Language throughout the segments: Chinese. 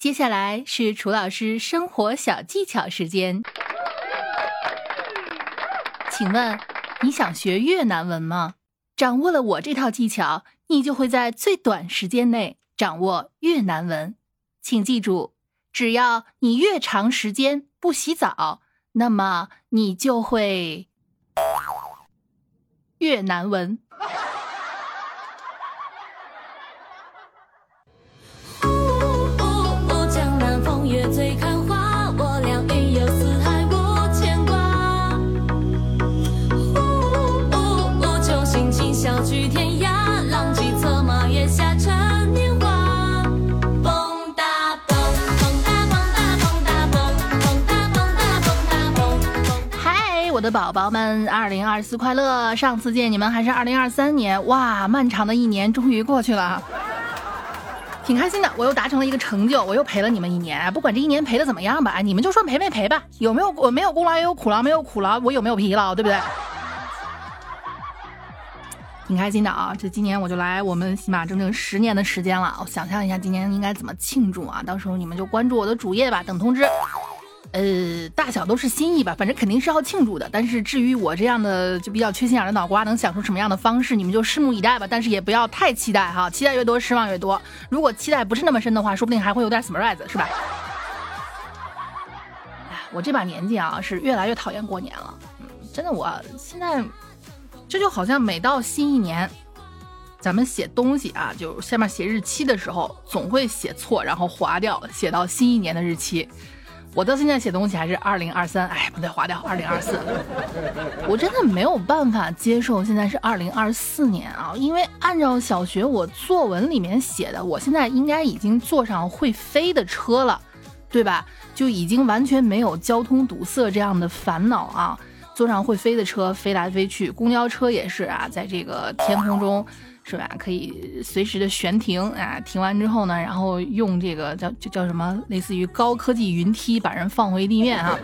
接下来是楚老师生活小技巧时间，请问你想学越南文吗？掌握了我这套技巧，你就会在最短时间内掌握越南文。请记住，只要你越长时间不洗澡，那么你就会越南文。宝宝们，二零二四快乐！上次见你们还是二零二三年，哇，漫长的一年终于过去了，挺开心的。我又达成了一个成就，我又陪了你们一年。不管这一年陪的怎么样吧，你们就说陪没陪吧？有没有我没有功劳也有苦劳，没有苦劳我有没有疲劳，对不对？挺开心的啊！这今年我就来我们起码整整十年的时间了，我想象一下今年应该怎么庆祝啊？到时候你们就关注我的主页吧，等通知。呃，大小都是心意吧，反正肯定是要庆祝的。但是至于我这样的就比较缺心眼的脑瓜能想出什么样的方式，你们就拭目以待吧。但是也不要太期待哈，期待越多失望越多。如果期待不是那么深的话，说不定还会有点 surprise，是吧？哎，我这把年纪啊，是越来越讨厌过年了。嗯，真的，我现在这就好像每到新一年，咱们写东西啊，就下面写日期的时候，总会写错，然后划掉，写到新一年的日期。我到现在写东西还是二零二三，哎，不对，划掉二零二四。我真的没有办法接受现在是二零二四年啊，因为按照小学我作文里面写的，我现在应该已经坐上会飞的车了，对吧？就已经完全没有交通堵塞这样的烦恼啊，坐上会飞的车飞来飞去，公交车也是啊，在这个天空中。是吧？可以随时的悬停啊，停完之后呢，然后用这个叫叫叫什么，类似于高科技云梯把人放回地面啊。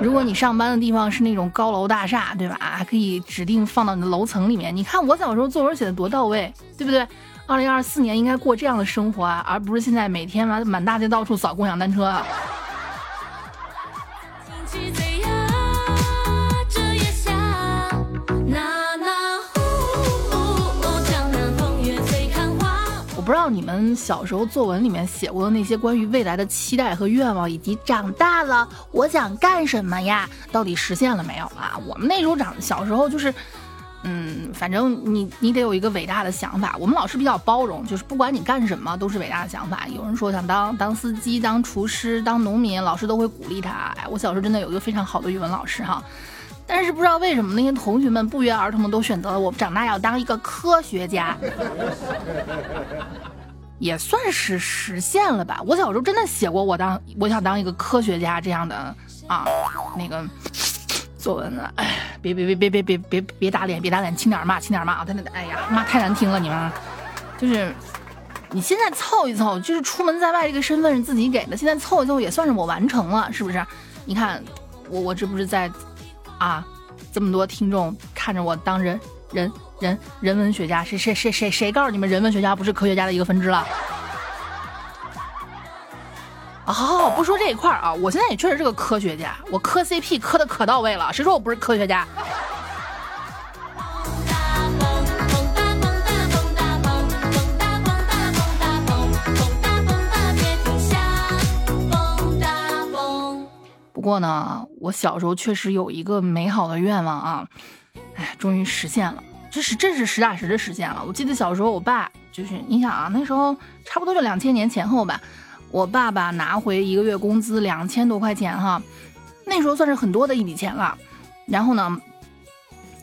如果你上班的地方是那种高楼大厦，对吧？还可以指定放到你的楼层里面。你看我小时候作文写的多到位，对不对？二零二四年应该过这样的生活啊，而不是现在每天完满大街到处扫共享单车啊。不知道你们小时候作文里面写过的那些关于未来的期待和愿望，以及长大了我想干什么呀？到底实现了没有啊？我们那时候长小时候就是，嗯，反正你你得有一个伟大的想法。我们老师比较包容，就是不管你干什么都是伟大的想法。有人说想当当司机、当厨师、当农民，老师都会鼓励他。哎，我小时候真的有一个非常好的语文老师哈。但是不知道为什么那些同学们不约而同的都选择了我长大要当一个科学家，也算是实现了吧。我小时候真的写过我当我想当一个科学家这样的啊那个作文呢。哎，别别别别别别别别打脸，别打脸，轻点骂，轻点骂啊！真的，哎呀，骂太难听了，你们就是你现在凑一凑，就是出门在外这个身份是自己给的，现在凑一凑也算是我完成了，是不是？你看我我这不是在。啊，这么多听众看着我当人人人人文学家，谁谁谁谁谁告诉你们人文学家不是科学家的一个分支了？哦，不说这一块儿啊，我现在也确实是个科学家，我磕 CP 磕的可到位了，谁说我不是科学家？不过呢，我小时候确实有一个美好的愿望啊，哎，终于实现了，这是这是实打实的实现了。我记得小时候，我爸就是你想啊，那时候差不多就两千年前后吧，我爸爸拿回一个月工资两千多块钱哈，那时候算是很多的一笔钱了。然后呢，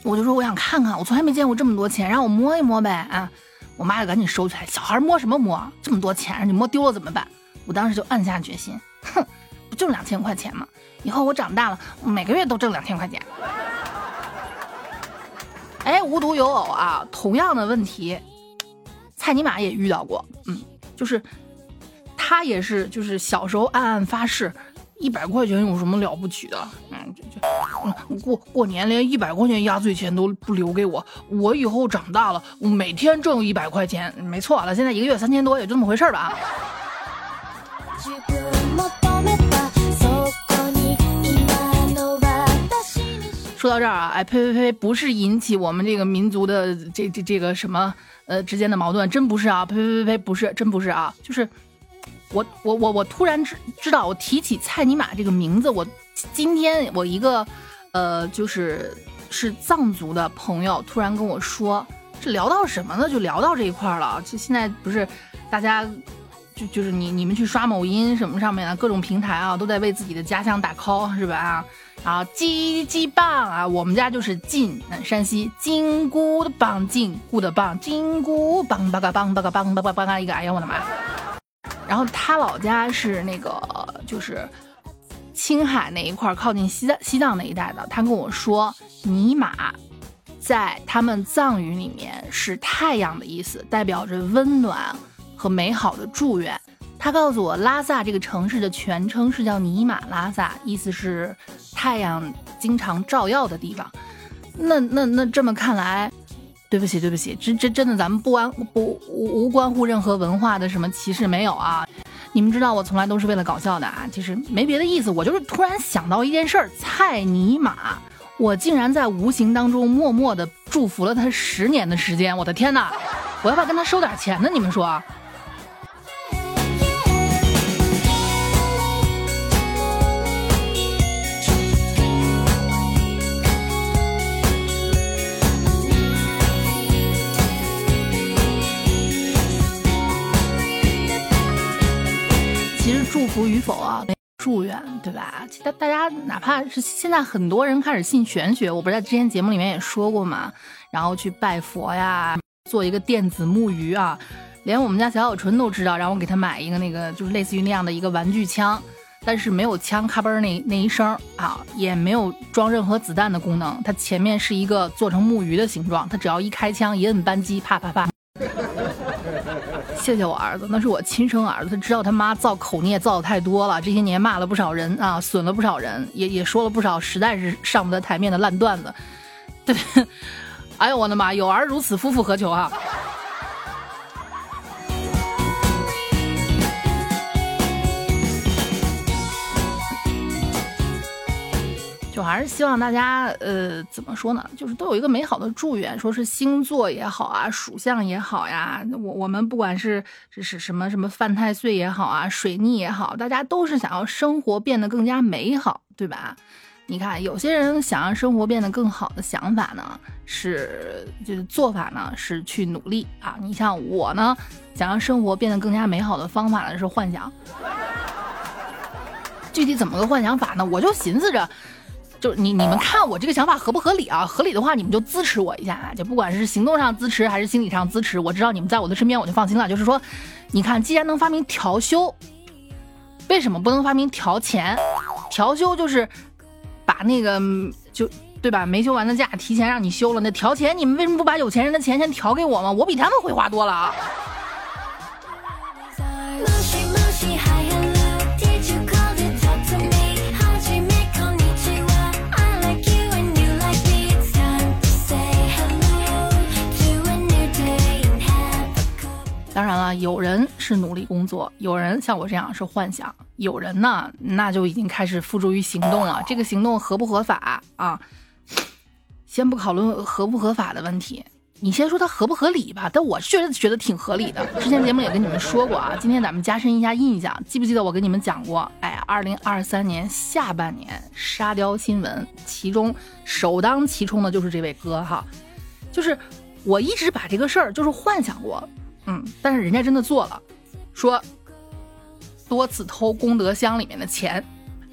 我就说我想看看，我从来没见过这么多钱，让我摸一摸呗啊！我妈就赶紧收起来，小孩摸什么摸？这么多钱，你摸丢了怎么办？我当时就暗下决心，挣两千块钱嘛？以后我长大了，每个月都挣两千块钱。哎，无独有偶啊，同样的问题，蔡尼玛也遇到过。嗯，就是他也是，就是小时候暗暗发誓，一百块钱有什么了不起的？嗯，就就过过年连一百块钱压岁钱都不留给我，我以后长大了，每天挣一百块钱，没错了。现在一个月三千多，也就这么回事吧。说到这儿啊，哎呸呸呸，不是引起我们这个民族的这这这个什么呃之间的矛盾，真不是啊，呸呸呸呸，不是，真不是啊，就是我我我我突然知知道，我提起蔡尼玛这个名字，我今天我一个呃就是是藏族的朋友突然跟我说，这聊到什么呢？就聊到这一块了，就现在不是大家。就就是你你们去刷某音什么上面的各种平台啊，都在为自己的家乡打 call 是吧啊啊？鸡鸡棒啊，我们家就是晋山西金箍的棒，金箍的棒，金箍棒吧嘎棒吧嘎棒吧吧吧一个，哎呀我的妈！然后他老家是那个就是青海那一块靠近西藏西藏那一带的，他跟我说尼玛在他们藏语里面是太阳的意思，代表着温暖。和美好的祝愿，他告诉我拉萨这个城市的全称是叫尼玛拉萨，意思是太阳经常照耀的地方。那那那这么看来，对不起对不起，这这真的咱们不关不无关乎任何文化的什么歧视没有啊？你们知道我从来都是为了搞笑的啊，其实没别的意思，我就是突然想到一件事儿，蔡尼玛，我竟然在无形当中默默的祝福了他十年的时间，我的天哪，我要不要跟他收点钱呢？你们说？福与否啊，祝愿对吧？其实大家哪怕是现在很多人开始信玄学，我不是在之前节目里面也说过嘛，然后去拜佛呀，做一个电子木鱼啊，连我们家小小春都知道，让我给他买一个那个就是类似于那样的一个玩具枪，但是没有枪咔嘣那那一声啊，也没有装任何子弹的功能，它前面是一个做成木鱼的形状，它只要一开枪一摁扳机，啪啪啪。谢谢我儿子，那是我亲生儿子。他知道他妈造口孽造的太多了，这些年骂了不少人啊，损了不少人，也也说了不少实在是上不得台面的烂段子。对，哎呦我的妈，有儿如此，夫复何求啊！就还是希望大家，呃，怎么说呢？就是都有一个美好的祝愿，说是星座也好啊，属相也好呀。我我们不管是是是什么什么犯太岁也好啊，水逆也好，大家都是想要生活变得更加美好，对吧？你看，有些人想让生活变得更好的想法呢，是就是做法呢是去努力啊。你像我呢，想让生活变得更加美好的方法呢是幻想。具体怎么个幻想法呢？我就寻思着。就是你你们看我这个想法合不合理啊？合理的话，你们就支持我一下，就不管是行动上支持还是心理上支持，我知道你们在我的身边，我就放心了。就是说，你看，既然能发明调休，为什么不能发明调钱？调休就是把那个就对吧？没休完的假提前让你休了，那调钱你们为什么不把有钱人的钱先调给我吗？我比他们会花多了啊！当然了，有人是努力工作，有人像我这样是幻想，有人呢，那就已经开始付诸于行动了。这个行动合不合法啊？先不讨论合不合法的问题，你先说它合不合理吧。但我确实觉得挺合理的。之前节目也跟你们说过啊，今天咱们加深一下印象，记不记得我跟你们讲过？哎，二零二三年下半年沙雕新闻，其中首当其冲的就是这位哥哈，就是我一直把这个事儿就是幻想过。嗯，但是人家真的做了，说多次偷功德箱里面的钱，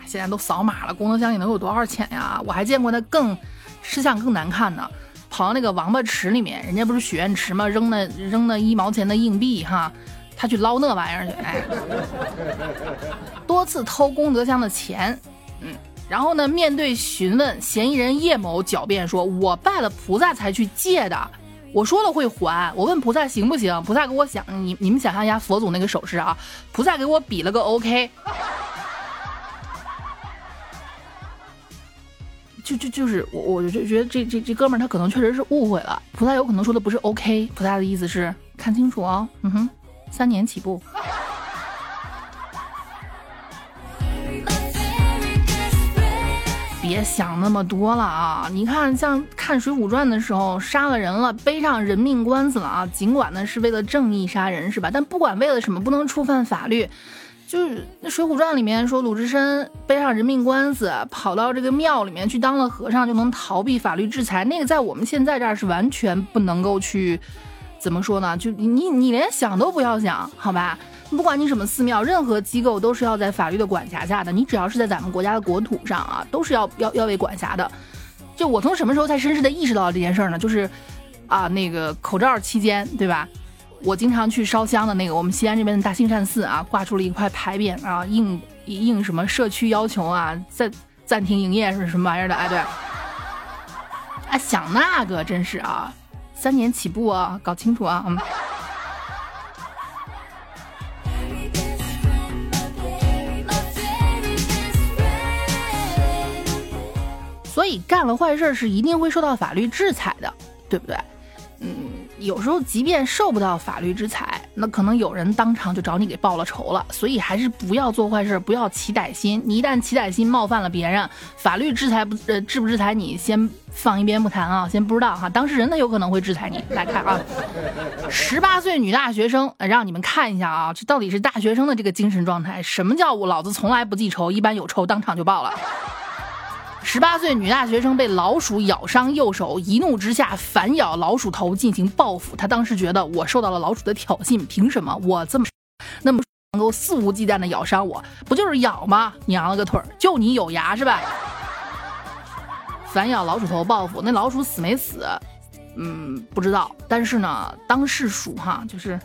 现在都扫码了，功德箱里能有多少钱呀？我还见过他更吃相更难看的，跑到那个王八池里面，人家不是许愿池吗？扔那扔那一毛钱的硬币哈，他去捞那玩意儿去，哎，多次偷功德箱的钱，嗯，然后呢，面对询问，嫌疑人叶某狡辩说：“我拜了菩萨才去借的。”我说了会还，我问菩萨行不行？菩萨给我想，你你们想象一下佛祖那个手势啊，菩萨给我比了个 OK，就就就是我我就觉得这这这哥们儿他可能确实是误会了，菩萨有可能说的不是 OK，菩萨的意思是看清楚哦，嗯哼，三年起步。想那么多了啊！你看，像看《水浒传》的时候，杀了人了，背上人命官司了啊！尽管呢是为了正义杀人，是吧？但不管为了什么，不能触犯法律。就是那《水浒传》里面说，鲁智深背上人命官司，跑到这个庙里面去当了和尚，就能逃避法律制裁。那个在我们现在这儿是完全不能够去，怎么说呢？就你你连想都不要想，好吧？不管你什么寺庙，任何机构都是要在法律的管辖下的。你只要是在咱们国家的国土上啊，都是要要要被管辖的。就我从什么时候才深深的意识到这件事呢？就是啊，那个口罩期间，对吧？我经常去烧香的那个我们西安这边的大兴善寺啊，挂出了一块牌匾啊，应应什么社区要求啊，暂暂停营业是什么玩意儿的？哎，对，啊，想那个真是啊，三年起步啊，搞清楚啊，嗯。所以干了坏事是一定会受到法律制裁的，对不对？嗯，有时候即便受不到法律制裁，那可能有人当场就找你给报了仇了。所以还是不要做坏事，不要起歹心。你一旦起歹心，冒犯了别人，法律制裁不呃制不制裁你，先放一边不谈啊，先不知道哈。当事人他有可能会制裁你。来看啊，十八岁女大学生，让你们看一下啊，这到底是大学生的这个精神状态？什么叫我老子从来不记仇，一般有仇当场就报了。十八岁女大学生被老鼠咬伤右手，一怒之下反咬老鼠头进行报复。她当时觉得我受到了老鼠的挑衅，凭什么我这么那么能够肆无忌惮的咬伤我？不就是咬吗？娘了个腿儿，就你有牙是吧？反咬老鼠头报复，那老鼠死没死？嗯，不知道。但是呢，当事鼠哈，就是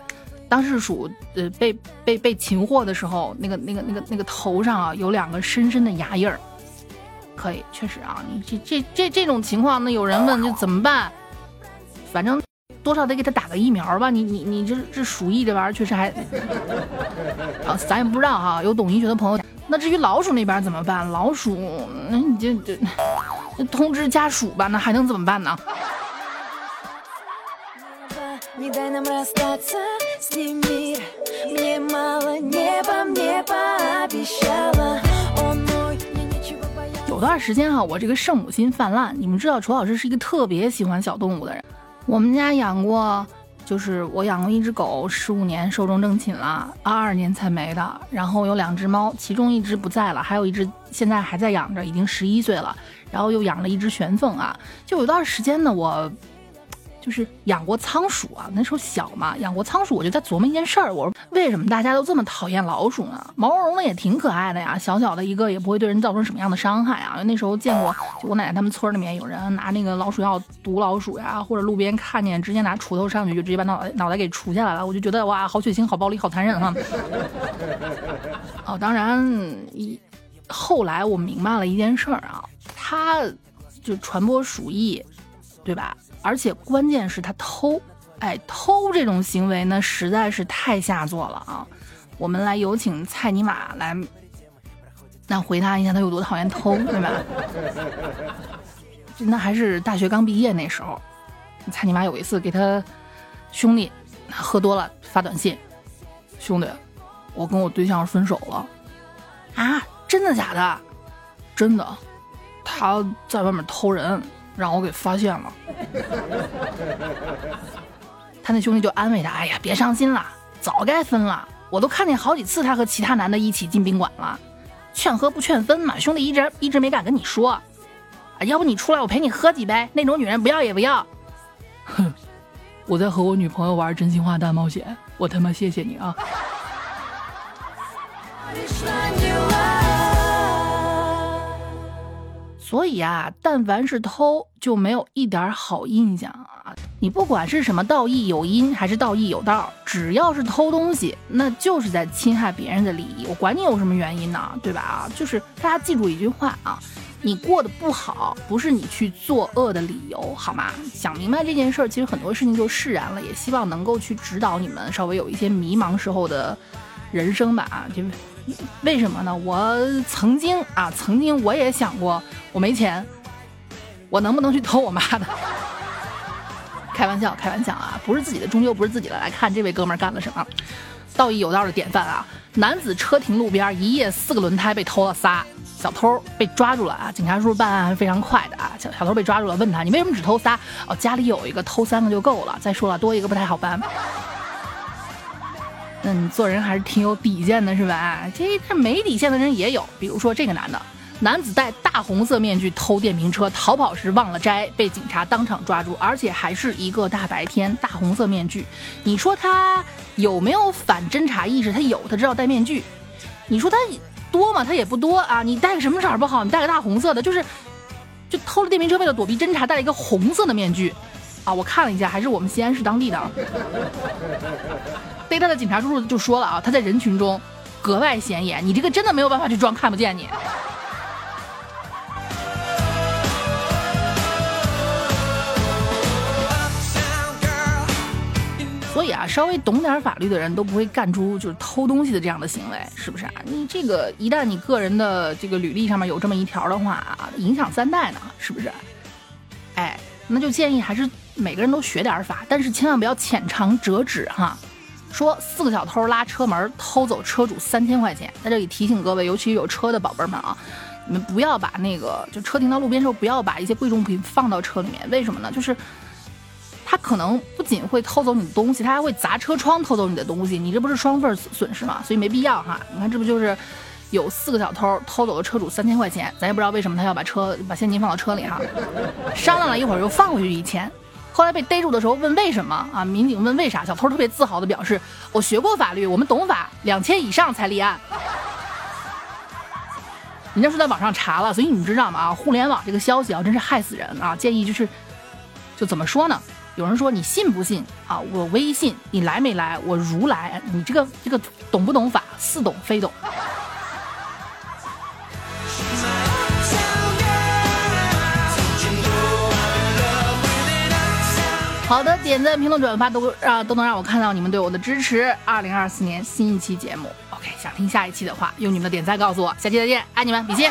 当事鼠呃被被被擒获的时候，那个那个那个那个头上啊有两个深深的牙印儿。可以，确实啊，你这这这这种情况，那有人问就怎么办？反正多少得给他打个疫苗吧。你你你这这鼠疫这玩意儿确实还啊，咱也不知道哈。有懂医学的朋友，那至于老鼠那边怎么办？老鼠，那你就就通知家属吧。那还能怎么办呢？有段时间哈，我这个圣母心泛滥。你们知道，楚老师是一个特别喜欢小动物的人。我们家养过，就是我养过一只狗，十五年寿终正寝了，二二年才没的。然后有两只猫，其中一只不在了，还有一只现在还在养着，已经十一岁了。然后又养了一只玄凤啊，就有段时间呢，我。就是养过仓鼠啊，那时候小嘛，养过仓鼠，我就在琢磨一件事儿，我说为什么大家都这么讨厌老鼠呢？毛茸茸的也挺可爱的呀，小小的一个也不会对人造成什么样的伤害啊。那时候见过，就我奶奶他们村里面有人拿那个老鼠药毒老鼠呀，或者路边看见直接拿锄头上去就直接把脑袋脑袋给锄下来了，我就觉得哇，好血腥，好暴力，好残忍哈。哦，当然，一后来我明白了一件事儿啊，它就传播鼠疫，对吧？而且关键是他偷，哎，偷这种行为呢，实在是太下作了啊！我们来有请蔡尼玛来，那回答一下他有多讨厌偷，对吧？那还是大学刚毕业那时候，蔡尼玛有一次给他兄弟喝多了发短信，兄弟，我跟我对象分手了啊！真的假的？真的，他在外面偷人。让我给发现了，他那兄弟就安慰他：“哎呀，别伤心了，早该分了。我都看见好几次他和其他男的一起进宾馆了，劝和不劝分嘛。兄弟一直一直没敢跟你说，啊，要不你出来我陪你喝几杯，那种女人不要也不要。哼，我在和我女朋友玩真心话大冒险，我他妈谢谢你啊。”所以啊，但凡是偷，就没有一点好印象啊！你不管是什么道义有因，还是道义有道，只要是偷东西，那就是在侵害别人的利益。我管你有什么原因呢，对吧？啊，就是大家记住一句话啊，你过得不好，不是你去作恶的理由，好吗？想明白这件事儿，其实很多事情就释然了。也希望能够去指导你们稍微有一些迷茫时候的人生吧，啊，就。为什么呢？我曾经啊，曾经我也想过，我没钱，我能不能去偷我妈的？开玩笑，开玩笑啊，不是自己的终究不是自己的。来看这位哥们儿干了什么，道义有道的典范啊！男子车停路边，一夜四个轮胎被偷了仨。小偷被抓住了啊！警察叔叔办案非常快的啊，小小偷被抓住了，问他你为什么只偷仨？哦，家里有一个，偷三个就够了。再说了，多一个不太好办。嗯，做人还是挺有底线的，是吧？这这没底线的人也有，比如说这个男的，男子戴大红色面具偷电瓶车，逃跑时忘了摘，被警察当场抓住，而且还是一个大白天，大红色面具。你说他有没有反侦查意识？他有，他知道戴面具。你说他多吗？他也不多啊。你戴个什么色儿不好？你戴个大红色的，就是就偷了电瓶车，为了躲避侦查，戴了一个红色的面具。啊，我看了一下，还是我们西安市当地的。逮他的警察叔叔就说了啊，他在人群中格外显眼，你这个真的没有办法去装看不见你。所以啊，稍微懂点法律的人都不会干出就是偷东西的这样的行为，是不是啊？你这个一旦你个人的这个履历上面有这么一条的话啊，影响三代呢，是不是？哎，那就建议还是每个人都学点法，但是千万不要浅尝辄止哈。说四个小偷拉车门偷走车主三千块钱，在这里提醒各位，尤其有车的宝贝们啊，你们不要把那个就车停到路边时候，不要把一些贵重物品放到车里面。为什么呢？就是他可能不仅会偷走你的东西，他还会砸车窗偷走你的东西，你这不是双份损失吗？所以没必要哈。你看这不就是有四个小偷偷走了车主三千块钱，咱也不知道为什么他要把车把现金放到车里哈，商量了一会儿又放回去一千。后来被逮住的时候问为什么啊？民警问为啥？小偷特别自豪的表示：“我学过法律，我们懂法，两千以上才立案。”人家是在网上查了，所以你们知道吗？啊，互联网这个消息啊，真是害死人啊！建议就是，就怎么说呢？有人说你信不信啊？我微信，你来没来？我如来，你这个这个懂不懂法？似懂非懂。好的，点赞、评论、转发都让都能让我看到你们对我的支持。二零二四年新一期节目，OK，想听下一期的话，用你们的点赞告诉我。下期再见，爱你们，比心。